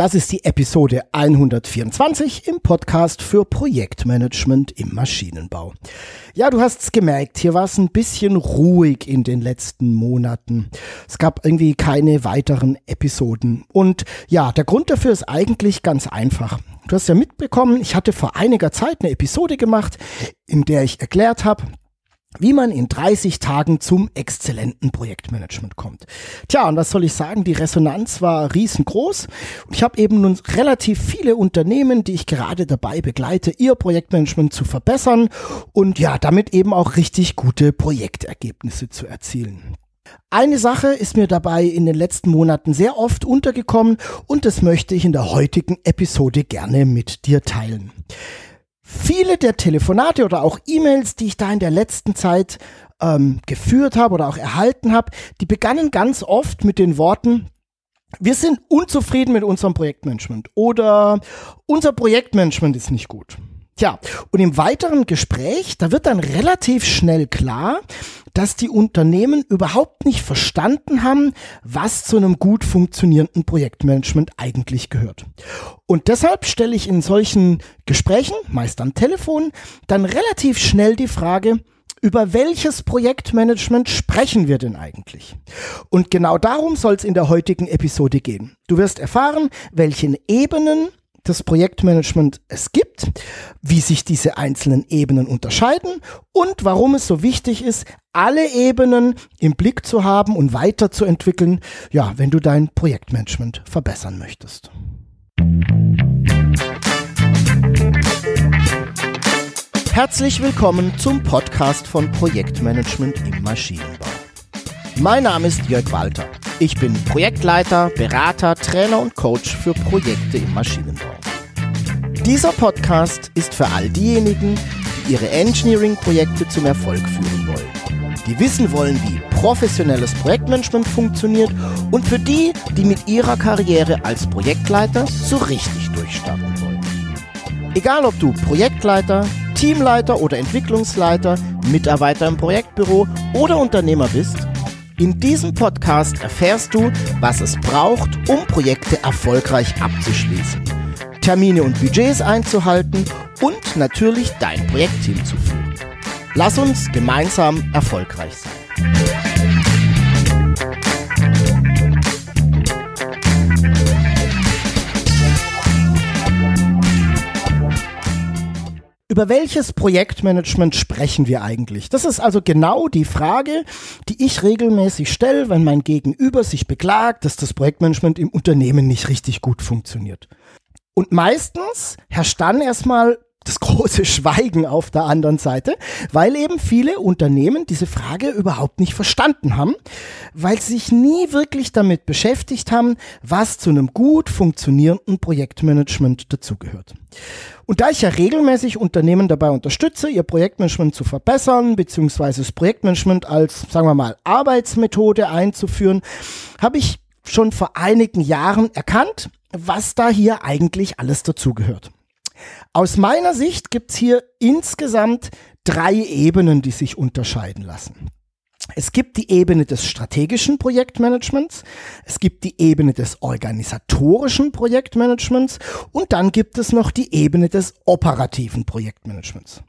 Das ist die Episode 124 im Podcast für Projektmanagement im Maschinenbau. Ja, du hast es gemerkt, hier war es ein bisschen ruhig in den letzten Monaten. Es gab irgendwie keine weiteren Episoden. Und ja, der Grund dafür ist eigentlich ganz einfach. Du hast ja mitbekommen, ich hatte vor einiger Zeit eine Episode gemacht, in der ich erklärt habe, wie man in 30 Tagen zum exzellenten Projektmanagement kommt. Tja, und was soll ich sagen, die Resonanz war riesengroß. Ich habe eben nun relativ viele Unternehmen, die ich gerade dabei begleite, ihr Projektmanagement zu verbessern und ja, damit eben auch richtig gute Projektergebnisse zu erzielen. Eine Sache ist mir dabei in den letzten Monaten sehr oft untergekommen und das möchte ich in der heutigen Episode gerne mit dir teilen. Viele der Telefonate oder auch E-Mails, die ich da in der letzten Zeit ähm, geführt habe oder auch erhalten habe, die begannen ganz oft mit den Worten, wir sind unzufrieden mit unserem Projektmanagement oder unser Projektmanagement ist nicht gut. Tja, und im weiteren Gespräch, da wird dann relativ schnell klar, dass die Unternehmen überhaupt nicht verstanden haben, was zu einem gut funktionierenden Projektmanagement eigentlich gehört. Und deshalb stelle ich in solchen Gesprächen, meist am Telefon, dann relativ schnell die Frage, über welches Projektmanagement sprechen wir denn eigentlich? Und genau darum soll es in der heutigen Episode gehen. Du wirst erfahren, welchen Ebenen das Projektmanagement es gibt, wie sich diese einzelnen Ebenen unterscheiden und warum es so wichtig ist, alle Ebenen im Blick zu haben und weiterzuentwickeln, ja, wenn du dein Projektmanagement verbessern möchtest. Herzlich willkommen zum Podcast von Projektmanagement im Maschinenbau. Mein Name ist Jörg Walter. Ich bin Projektleiter, Berater, Trainer und Coach für Projekte im Maschinenbau. Dieser Podcast ist für all diejenigen, die ihre Engineering-Projekte zum Erfolg führen wollen. Die wissen wollen, wie professionelles Projektmanagement funktioniert und für die, die mit ihrer Karriere als Projektleiter so richtig durchstarten wollen. Egal ob du Projektleiter, Teamleiter oder Entwicklungsleiter, Mitarbeiter im Projektbüro oder Unternehmer bist, in diesem Podcast erfährst du, was es braucht, um Projekte erfolgreich abzuschließen, Termine und Budgets einzuhalten und natürlich dein Projektteam zu führen. Lass uns gemeinsam erfolgreich sein. Über welches Projektmanagement sprechen wir eigentlich? Das ist also genau die Frage, die ich regelmäßig stelle, wenn mein Gegenüber sich beklagt, dass das Projektmanagement im Unternehmen nicht richtig gut funktioniert. Und meistens herrscht dann erstmal das große Schweigen auf der anderen Seite, weil eben viele Unternehmen diese Frage überhaupt nicht verstanden haben, weil sie sich nie wirklich damit beschäftigt haben, was zu einem gut funktionierenden Projektmanagement dazugehört. Und da ich ja regelmäßig Unternehmen dabei unterstütze, ihr Projektmanagement zu verbessern, beziehungsweise das Projektmanagement als, sagen wir mal, Arbeitsmethode einzuführen, habe ich schon vor einigen Jahren erkannt, was da hier eigentlich alles dazugehört. Aus meiner Sicht gibt's hier insgesamt drei Ebenen, die sich unterscheiden lassen. Es gibt die Ebene des strategischen Projektmanagements, es gibt die Ebene des organisatorischen Projektmanagements und dann gibt es noch die Ebene des operativen Projektmanagements.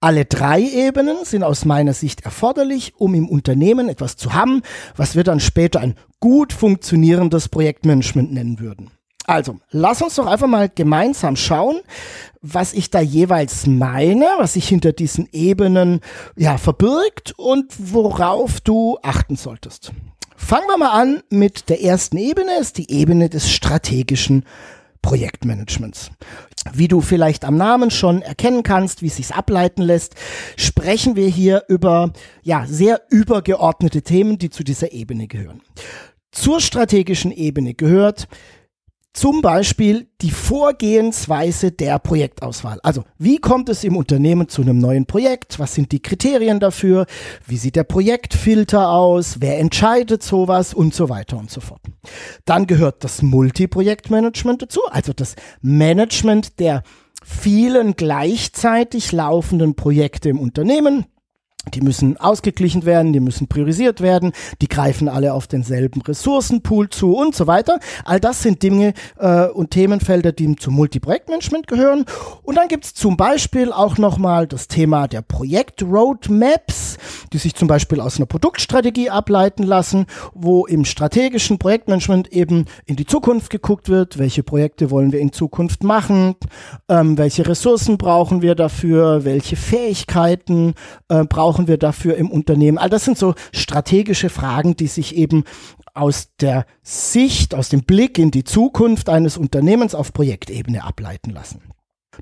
Alle drei Ebenen sind aus meiner Sicht erforderlich, um im Unternehmen etwas zu haben, was wir dann später ein gut funktionierendes Projektmanagement nennen würden. Also, lass uns doch einfach mal gemeinsam schauen, was ich da jeweils meine, was sich hinter diesen Ebenen ja verbirgt und worauf du achten solltest. Fangen wir mal an mit der ersten Ebene, ist die Ebene des strategischen Projektmanagements. Wie du vielleicht am Namen schon erkennen kannst, wie es sich ableiten lässt, sprechen wir hier über ja sehr übergeordnete Themen, die zu dieser Ebene gehören. Zur strategischen Ebene gehört zum Beispiel die Vorgehensweise der Projektauswahl. Also wie kommt es im Unternehmen zu einem neuen Projekt? Was sind die Kriterien dafür? Wie sieht der Projektfilter aus? Wer entscheidet sowas? Und so weiter und so fort. Dann gehört das Multiprojektmanagement dazu, also das Management der vielen gleichzeitig laufenden Projekte im Unternehmen. Die müssen ausgeglichen werden, die müssen priorisiert werden, die greifen alle auf denselben Ressourcenpool zu und so weiter. All das sind Dinge äh, und Themenfelder, die zum Multiprojektmanagement gehören. Und dann gibt's zum Beispiel auch nochmal das Thema der Projektroadmaps, die sich zum Beispiel aus einer Produktstrategie ableiten lassen, wo im strategischen Projektmanagement eben in die Zukunft geguckt wird, welche Projekte wollen wir in Zukunft machen, ähm, welche Ressourcen brauchen wir dafür, welche Fähigkeiten äh, brauchen brauchen wir dafür im Unternehmen? All das sind so strategische Fragen, die sich eben aus der Sicht, aus dem Blick in die Zukunft eines Unternehmens auf Projektebene ableiten lassen.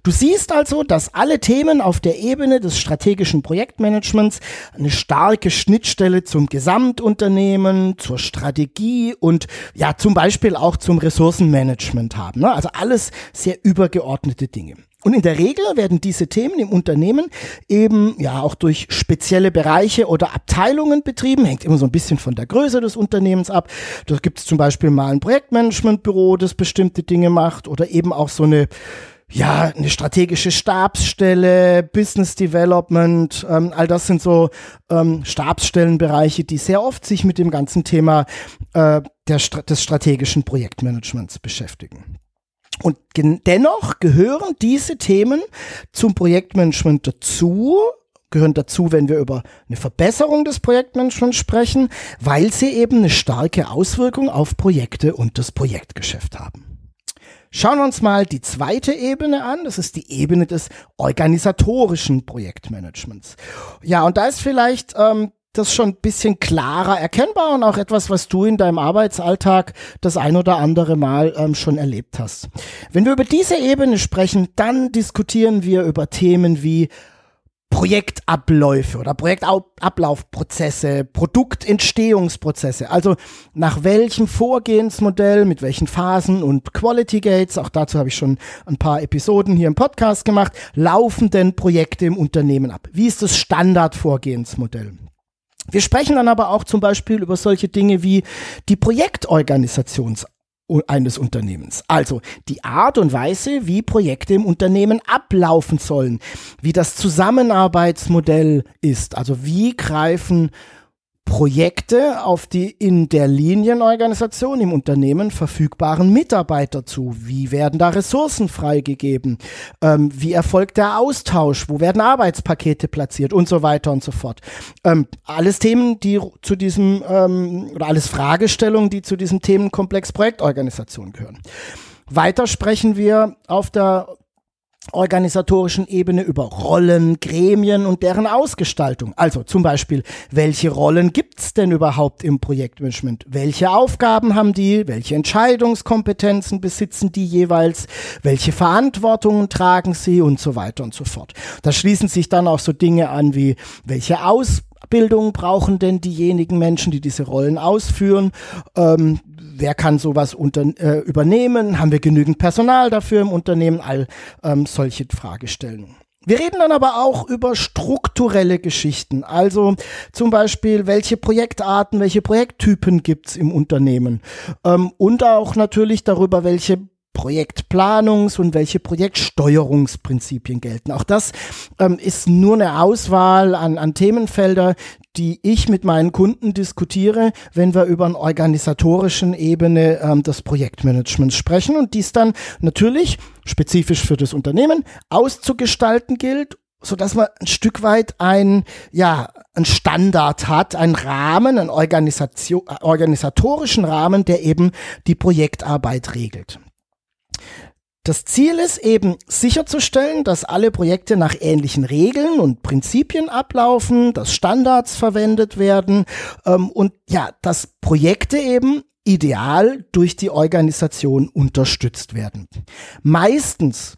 Du siehst also, dass alle Themen auf der Ebene des strategischen Projektmanagements eine starke Schnittstelle zum Gesamtunternehmen, zur Strategie und ja zum Beispiel auch zum Ressourcenmanagement haben. Ne? Also alles sehr übergeordnete Dinge. Und in der Regel werden diese Themen im Unternehmen eben ja auch durch spezielle Bereiche oder Abteilungen betrieben, hängt immer so ein bisschen von der Größe des Unternehmens ab. Da gibt es zum Beispiel mal ein Projektmanagementbüro, das bestimmte Dinge macht oder eben auch so eine ja, eine strategische Stabsstelle, Business Development, ähm, all das sind so ähm, Stabsstellenbereiche, die sehr oft sich mit dem ganzen Thema äh, der, des strategischen Projektmanagements beschäftigen. Und dennoch gehören diese Themen zum Projektmanagement dazu, gehören dazu, wenn wir über eine Verbesserung des Projektmanagements sprechen, weil sie eben eine starke Auswirkung auf Projekte und das Projektgeschäft haben. Schauen wir uns mal die zweite Ebene an. Das ist die Ebene des organisatorischen Projektmanagements. Ja, und da ist vielleicht ähm, das schon ein bisschen klarer erkennbar und auch etwas, was du in deinem Arbeitsalltag das ein oder andere Mal ähm, schon erlebt hast. Wenn wir über diese Ebene sprechen, dann diskutieren wir über Themen wie Projektabläufe oder Projektablaufprozesse, Produktentstehungsprozesse. Also nach welchem Vorgehensmodell, mit welchen Phasen und Quality Gates, auch dazu habe ich schon ein paar Episoden hier im Podcast gemacht, laufen denn Projekte im Unternehmen ab? Wie ist das Standardvorgehensmodell? Wir sprechen dann aber auch zum Beispiel über solche Dinge wie die Projektorganisations eines Unternehmens. Also die Art und Weise, wie Projekte im Unternehmen ablaufen sollen, wie das Zusammenarbeitsmodell ist, also wie greifen Projekte auf die in der Linienorganisation im Unternehmen verfügbaren Mitarbeiter zu? Wie werden da Ressourcen freigegeben? Ähm, wie erfolgt der Austausch? Wo werden Arbeitspakete platziert? Und so weiter und so fort. Ähm, alles Themen, die zu diesem, ähm, oder alles Fragestellungen, die zu diesem Themenkomplex Projektorganisation gehören. Weiter sprechen wir auf der organisatorischen Ebene über Rollen, Gremien und deren Ausgestaltung. Also zum Beispiel, welche Rollen gibt's denn überhaupt im Projektmanagement? Welche Aufgaben haben die? Welche Entscheidungskompetenzen besitzen die jeweils? Welche Verantwortungen tragen sie? Und so weiter und so fort. Da schließen sich dann auch so Dinge an wie, welche Ausbildung brauchen denn diejenigen Menschen, die diese Rollen ausführen? Ähm, wer kann sowas unter, äh, übernehmen? Haben wir genügend Personal dafür im Unternehmen? All ähm, solche Fragestellungen. Wir reden dann aber auch über strukturelle Geschichten, also zum Beispiel, welche Projektarten, welche Projekttypen gibt's im Unternehmen ähm, und auch natürlich darüber, welche Projektplanungs- und welche Projektsteuerungsprinzipien gelten. Auch das ähm, ist nur eine Auswahl an, an Themenfelder, die ich mit meinen Kunden diskutiere, wenn wir über eine organisatorischen Ebene ähm, des Projektmanagements sprechen und dies dann natürlich spezifisch für das Unternehmen auszugestalten gilt so dass man ein Stück weit ein, ja, ein Standard hat, ein Rahmen, einen Organisation, organisatorischen Rahmen, der eben die Projektarbeit regelt. Das Ziel ist eben sicherzustellen, dass alle Projekte nach ähnlichen Regeln und Prinzipien ablaufen, dass Standards verwendet werden ähm, und ja, dass Projekte eben ideal durch die Organisation unterstützt werden. Meistens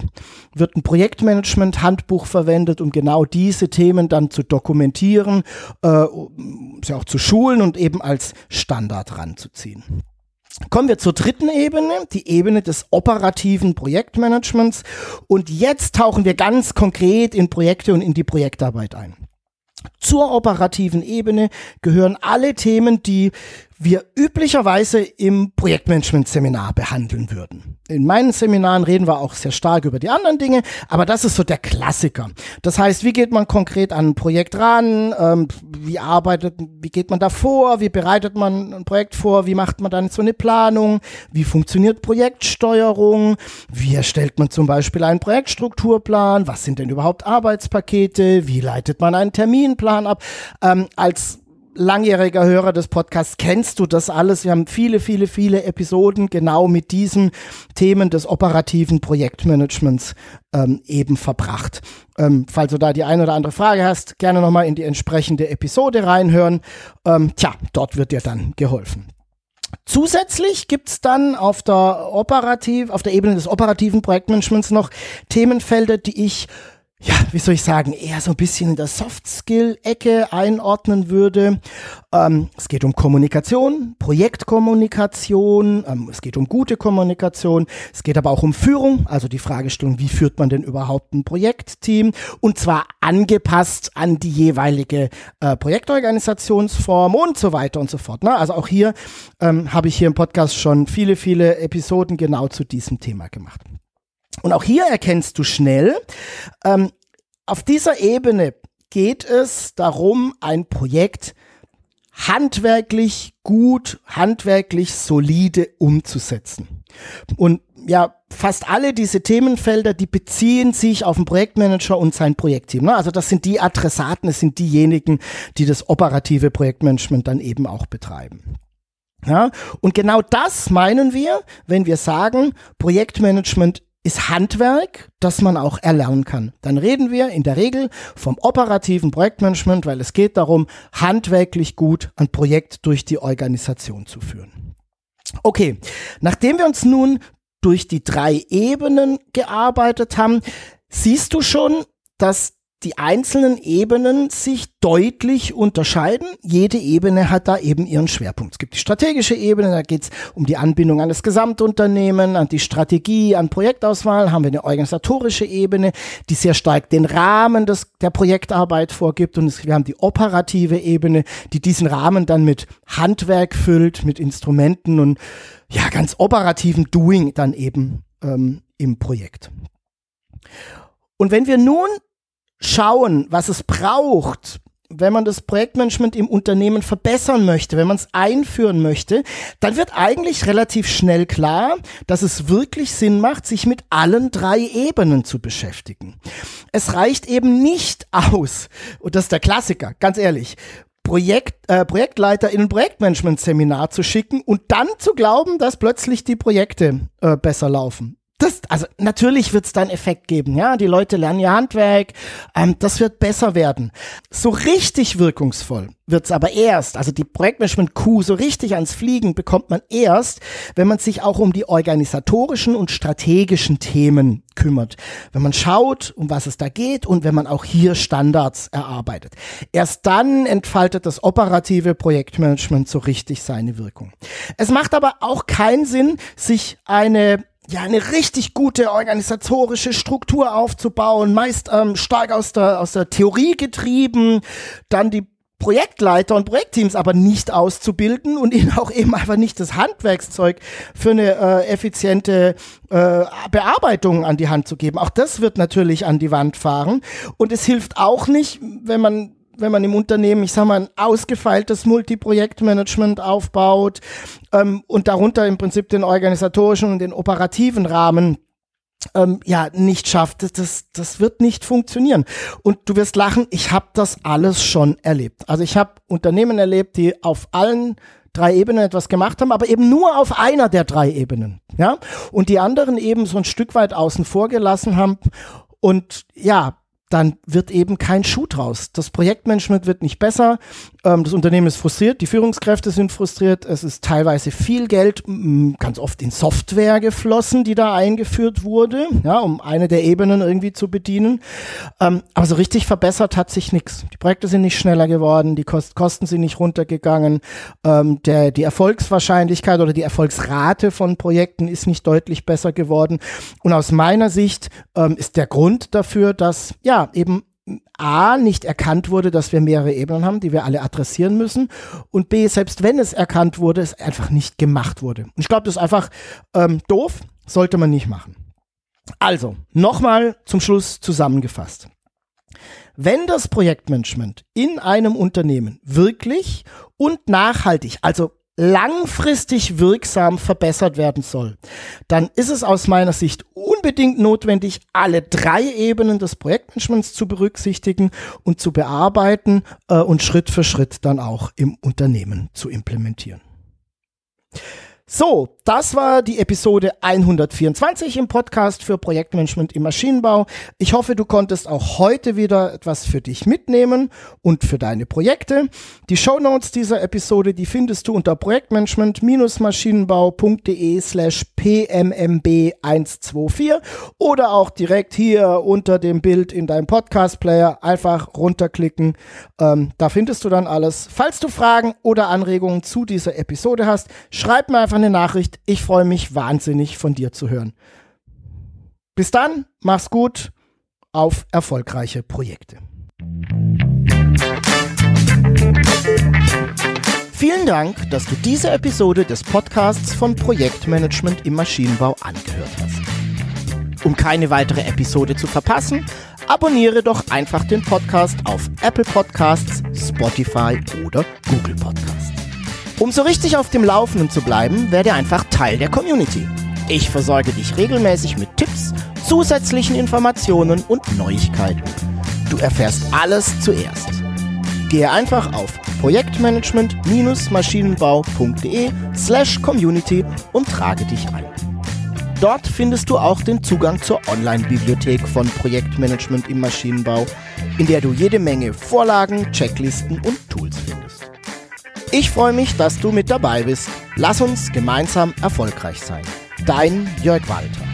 wird ein Projektmanagement-Handbuch verwendet, um genau diese Themen dann zu dokumentieren, äh, sie auch zu schulen und eben als Standard ranzuziehen. Kommen wir zur dritten Ebene, die Ebene des operativen Projektmanagements. Und jetzt tauchen wir ganz konkret in Projekte und in die Projektarbeit ein. Zur operativen Ebene gehören alle Themen, die wir üblicherweise im Projektmanagement-Seminar behandeln würden. In meinen Seminaren reden wir auch sehr stark über die anderen Dinge, aber das ist so der Klassiker. Das heißt, wie geht man konkret an ein Projekt ran? Ähm, wie arbeitet, wie geht man da vor? Wie bereitet man ein Projekt vor? Wie macht man dann so eine Planung? Wie funktioniert Projektsteuerung? Wie erstellt man zum Beispiel einen Projektstrukturplan? Was sind denn überhaupt Arbeitspakete? Wie leitet man einen Terminplan ab? Ähm, als langjähriger Hörer des Podcasts kennst du das alles. Wir haben viele, viele, viele Episoden genau mit diesen Themen des operativen Projektmanagements ähm, eben verbracht. Ähm, falls du da die eine oder andere Frage hast, gerne nochmal in die entsprechende Episode reinhören. Ähm, tja, dort wird dir dann geholfen. Zusätzlich gibt's dann auf der operativ, auf der Ebene des operativen Projektmanagements noch Themenfelder, die ich ja, wie soll ich sagen, eher so ein bisschen in der Soft-Skill-Ecke einordnen würde. Ähm, es geht um Kommunikation, Projektkommunikation, ähm, es geht um gute Kommunikation, es geht aber auch um Führung, also die Fragestellung, wie führt man denn überhaupt ein Projektteam und zwar angepasst an die jeweilige äh, Projektorganisationsform und so weiter und so fort. Ne? Also auch hier ähm, habe ich hier im Podcast schon viele, viele Episoden genau zu diesem Thema gemacht. Und auch hier erkennst du schnell, ähm, auf dieser Ebene geht es darum, ein Projekt handwerklich gut, handwerklich solide umzusetzen. Und ja, fast alle diese Themenfelder, die beziehen sich auf den Projektmanager und sein Projektteam. Ne? Also das sind die Adressaten, es sind diejenigen, die das operative Projektmanagement dann eben auch betreiben. Ja, und genau das meinen wir, wenn wir sagen, Projektmanagement ist Handwerk, das man auch erlernen kann. Dann reden wir in der Regel vom operativen Projektmanagement, weil es geht darum, handwerklich gut ein Projekt durch die Organisation zu führen. Okay, nachdem wir uns nun durch die drei Ebenen gearbeitet haben, siehst du schon, dass die einzelnen Ebenen sich deutlich unterscheiden. Jede Ebene hat da eben ihren Schwerpunkt. Es gibt die strategische Ebene, da geht es um die Anbindung an das Gesamtunternehmen, an die Strategie, an Projektauswahl. Haben wir eine organisatorische Ebene, die sehr stark den Rahmen des, der Projektarbeit vorgibt. Und wir haben die operative Ebene, die diesen Rahmen dann mit Handwerk füllt, mit Instrumenten und ja, ganz operativen Doing dann eben ähm, im Projekt. Und wenn wir nun schauen, was es braucht, wenn man das Projektmanagement im Unternehmen verbessern möchte, wenn man es einführen möchte, dann wird eigentlich relativ schnell klar, dass es wirklich Sinn macht, sich mit allen drei Ebenen zu beschäftigen. Es reicht eben nicht aus, und das ist der Klassiker, ganz ehrlich, Projekt, äh, Projektleiter in ein Projektmanagement-Seminar zu schicken und dann zu glauben, dass plötzlich die Projekte äh, besser laufen das, also natürlich wird es da einen Effekt geben, ja. Die Leute lernen ihr Handwerk, ähm, das wird besser werden. So richtig wirkungsvoll wird's aber erst, also die Projektmanagement-Kuh so richtig ans Fliegen bekommt man erst, wenn man sich auch um die organisatorischen und strategischen Themen kümmert. Wenn man schaut, um was es da geht und wenn man auch hier Standards erarbeitet. Erst dann entfaltet das operative Projektmanagement so richtig seine Wirkung. Es macht aber auch keinen Sinn, sich eine ja, eine richtig gute organisatorische Struktur aufzubauen, meist ähm, stark aus der, aus der Theorie getrieben, dann die Projektleiter und Projektteams aber nicht auszubilden und ihnen auch eben einfach nicht das Handwerkszeug für eine äh, effiziente äh, Bearbeitung an die Hand zu geben. Auch das wird natürlich an die Wand fahren. Und es hilft auch nicht, wenn man wenn man im Unternehmen, ich sag mal, ein ausgefeiltes Multiprojektmanagement aufbaut ähm, und darunter im Prinzip den organisatorischen und den operativen Rahmen ähm, ja nicht schafft, das, das, wird nicht funktionieren. Und du wirst lachen, ich habe das alles schon erlebt. Also ich habe Unternehmen erlebt, die auf allen drei Ebenen etwas gemacht haben, aber eben nur auf einer der drei Ebenen. Ja? Und die anderen eben so ein Stück weit außen vor gelassen haben. Und ja, dann wird eben kein Schuh draus. Das Projektmanagement wird nicht besser, ähm, das Unternehmen ist frustriert, die Führungskräfte sind frustriert, es ist teilweise viel Geld, ganz oft in Software geflossen, die da eingeführt wurde, ja, um eine der Ebenen irgendwie zu bedienen. Ähm, aber so richtig verbessert hat sich nichts. Die Projekte sind nicht schneller geworden, die Kost Kosten sind nicht runtergegangen, ähm, der, die Erfolgswahrscheinlichkeit oder die Erfolgsrate von Projekten ist nicht deutlich besser geworden. Und aus meiner Sicht ähm, ist der Grund dafür, dass ja eben A, nicht erkannt wurde, dass wir mehrere Ebenen haben, die wir alle adressieren müssen. Und B, selbst wenn es erkannt wurde, es einfach nicht gemacht wurde. Und ich glaube, das ist einfach ähm, doof, sollte man nicht machen. Also, nochmal zum Schluss zusammengefasst. Wenn das Projektmanagement in einem Unternehmen wirklich und nachhaltig, also langfristig wirksam verbessert werden soll, dann ist es aus meiner Sicht unbedingt notwendig, alle drei Ebenen des Projektmanagements zu berücksichtigen und zu bearbeiten äh, und Schritt für Schritt dann auch im Unternehmen zu implementieren. So, das war die Episode 124 im Podcast für Projektmanagement im Maschinenbau. Ich hoffe, du konntest auch heute wieder etwas für dich mitnehmen und für deine Projekte. Die Show Notes dieser Episode, die findest du unter projektmanagement-maschinenbau.de slash pmmb124 oder auch direkt hier unter dem Bild in deinem Podcast-Player einfach runterklicken. Ähm, da findest du dann alles. Falls du Fragen oder Anregungen zu dieser Episode hast, schreib mir einfach einfach eine Nachricht. Ich freue mich wahnsinnig von dir zu hören. Bis dann, mach's gut, auf erfolgreiche Projekte. Vielen Dank, dass du diese Episode des Podcasts von Projektmanagement im Maschinenbau angehört hast. Um keine weitere Episode zu verpassen, abonniere doch einfach den Podcast auf Apple Podcasts, Spotify oder Google Podcasts. Um so richtig auf dem Laufenden zu bleiben, werde einfach Teil der Community. Ich versorge dich regelmäßig mit Tipps, zusätzlichen Informationen und Neuigkeiten. Du erfährst alles zuerst. Gehe einfach auf projektmanagement-maschinenbau.de slash community und trage dich ein. Dort findest du auch den Zugang zur Online-Bibliothek von Projektmanagement im Maschinenbau, in der du jede Menge Vorlagen, Checklisten und Tools findest. Ich freue mich, dass du mit dabei bist. Lass uns gemeinsam erfolgreich sein. Dein Jörg Walter.